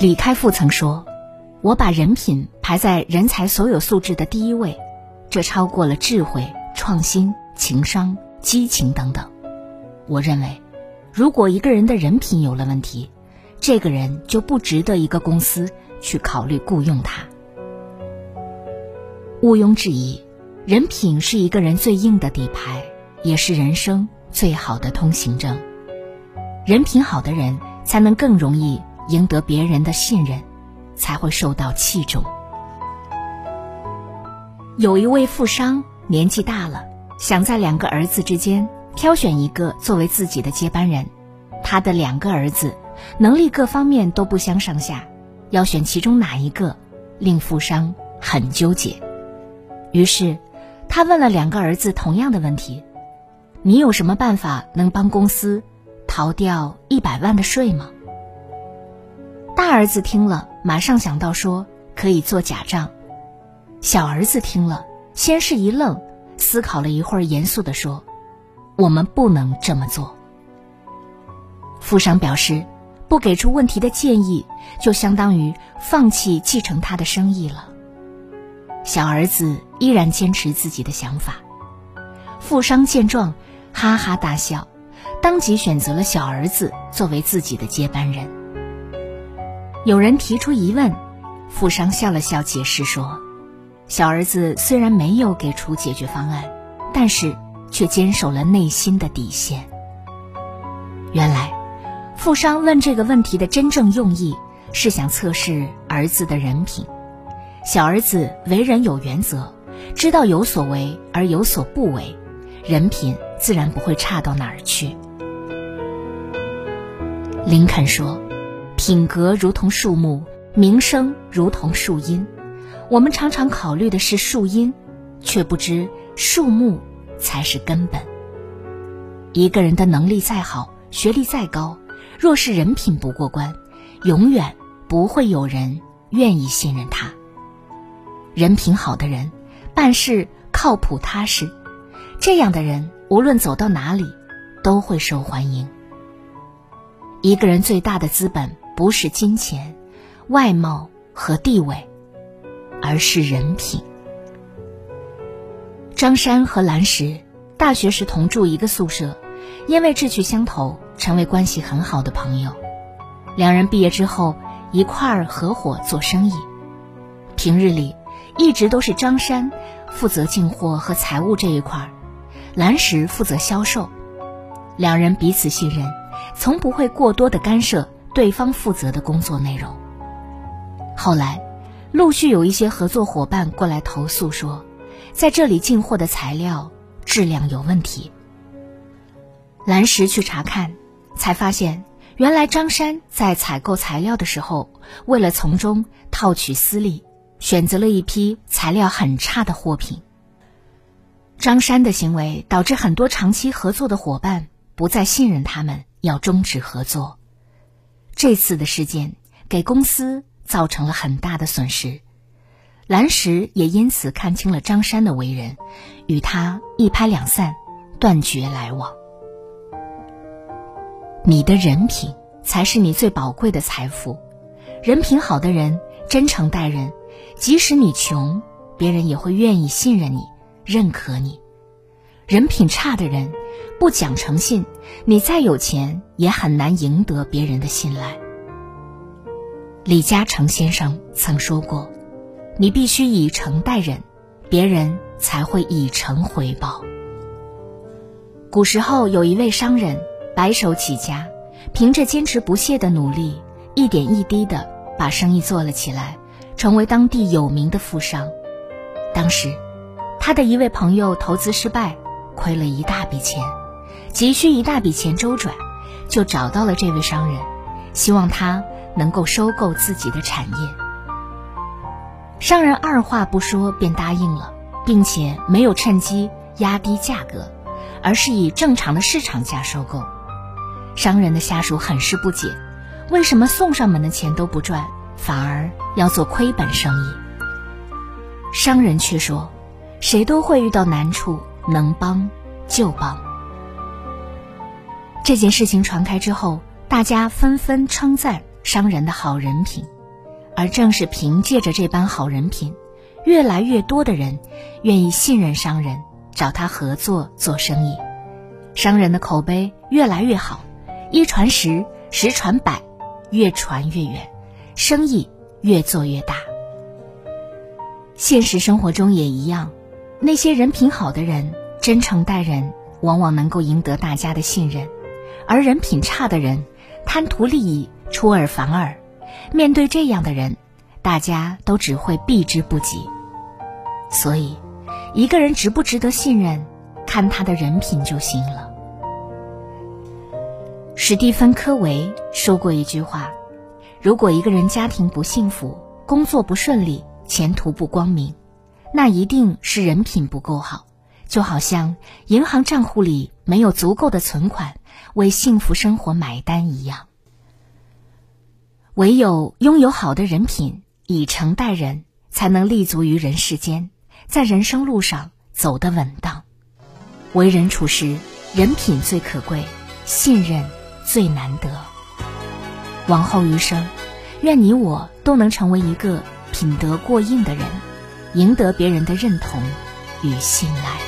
李开复曾说：“我把人品排在人才所有素质的第一位，这超过了智慧、创新、情商、激情等等。”我认为，如果一个人的人品有了问题，这个人就不值得一个公司去考虑雇佣他。毋庸置疑，人品是一个人最硬的底牌，也是人生最好的通行证。人品好的人，才能更容易。赢得别人的信任，才会受到器重。有一位富商年纪大了，想在两个儿子之间挑选一个作为自己的接班人。他的两个儿子能力各方面都不相上下，要选其中哪一个，令富商很纠结。于是，他问了两个儿子同样的问题：“你有什么办法能帮公司逃掉一百万的税吗？”儿子听了，马上想到说可以做假账。小儿子听了，先是一愣，思考了一会儿，严肃地说：“我们不能这么做。”富商表示，不给出问题的建议，就相当于放弃继承他的生意了。小儿子依然坚持自己的想法。富商见状，哈哈大笑，当即选择了小儿子作为自己的接班人。有人提出疑问，富商笑了笑，解释说：“小儿子虽然没有给出解决方案，但是却坚守了内心的底线。原来，富商问这个问题的真正用意是想测试儿子的人品。小儿子为人有原则，知道有所为而有所不为，人品自然不会差到哪儿去。”林肯说。品格如同树木，名声如同树荫。我们常常考虑的是树荫，却不知树木才是根本。一个人的能力再好，学历再高，若是人品不过关，永远不会有人愿意信任他。人品好的人，办事靠谱踏实，这样的人无论走到哪里，都会受欢迎。一个人最大的资本。不是金钱、外貌和地位，而是人品。张山和蓝石大学时同住一个宿舍，因为志趣相投，成为关系很好的朋友。两人毕业之后一块儿合伙做生意。平日里一直都是张山负责进货和财务这一块儿，蓝石负责销售。两人彼此信任，从不会过多的干涉。对方负责的工作内容。后来，陆续有一些合作伙伴过来投诉说，在这里进货的材料质量有问题。蓝石去查看，才发现原来张山在采购材料的时候，为了从中套取私利，选择了一批材料很差的货品。张山的行为导致很多长期合作的伙伴不再信任他们，要终止合作。这次的事件给公司造成了很大的损失，蓝石也因此看清了张山的为人，与他一拍两散，断绝来往。你的人品才是你最宝贵的财富，人品好的人真诚待人，即使你穷，别人也会愿意信任你、认可你；人品差的人。不讲诚信，你再有钱也很难赢得别人的信赖。李嘉诚先生曾说过：“你必须以诚待人，别人才会以诚回报。”古时候有一位商人白手起家，凭着坚持不懈的努力，一点一滴的把生意做了起来，成为当地有名的富商。当时，他的一位朋友投资失败，亏了一大笔钱。急需一大笔钱周转，就找到了这位商人，希望他能够收购自己的产业。商人二话不说便答应了，并且没有趁机压低价格，而是以正常的市场价收购。商人的下属很是不解，为什么送上门的钱都不赚，反而要做亏本生意？商人却说：“谁都会遇到难处，能帮就帮。”这件事情传开之后，大家纷纷称赞商人的好人品，而正是凭借着这般好人品，越来越多的人愿意信任商人，找他合作做生意，商人的口碑越来越好，一传十，十传百，越传越远，生意越做越大。现实生活中也一样，那些人品好的人，真诚待人，往往能够赢得大家的信任。而人品差的人，贪图利益，出尔反尔。面对这样的人，大家都只会避之不及。所以，一个人值不值得信任，看他的人品就行了。史蒂芬·科维说过一句话：“如果一个人家庭不幸福，工作不顺利，前途不光明，那一定是人品不够好。就好像银行账户里没有足够的存款。”为幸福生活买单一样，唯有拥有好的人品，以诚待人，才能立足于人世间，在人生路上走得稳当。为人处事，人品最可贵，信任最难得。往后余生，愿你我都能成为一个品德过硬的人，赢得别人的认同与信赖。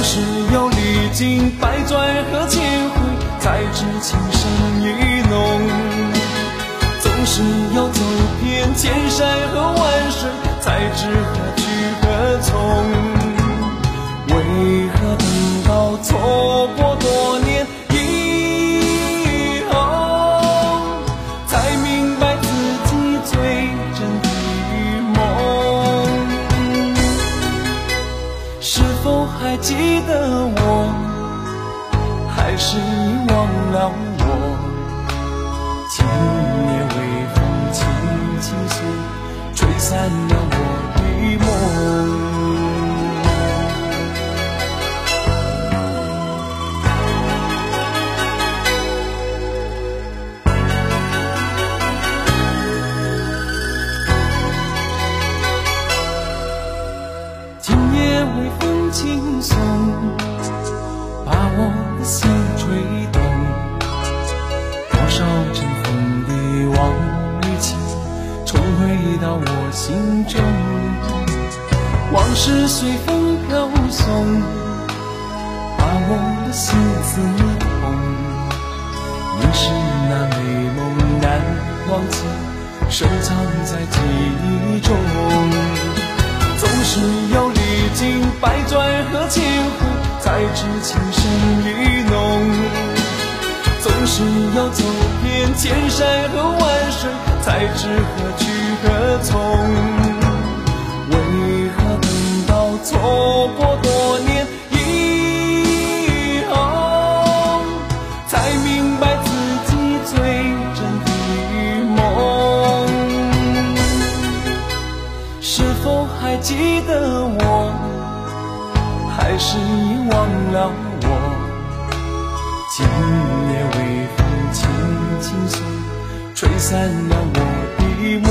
总是要历经百转和千回，才知情深意浓。总是要走遍千山和万水，才知何去何从。为何等到错过多年以后，才明白自己最真的梦？是？还记得我，还是你忘了我？今夜微风轻轻送，吹散了心中往事随风飘送，把我的心刺痛。你是那美梦难忘记，深藏在记忆中。总是要历经百转和千回，才知情深意浓。总是要走遍千山和万水，才知何去何从。为何等到错过多年以后，才明白自己最真的梦。是否还记得我？还是你忘了我？今夜微风轻轻送，吹散了我的梦。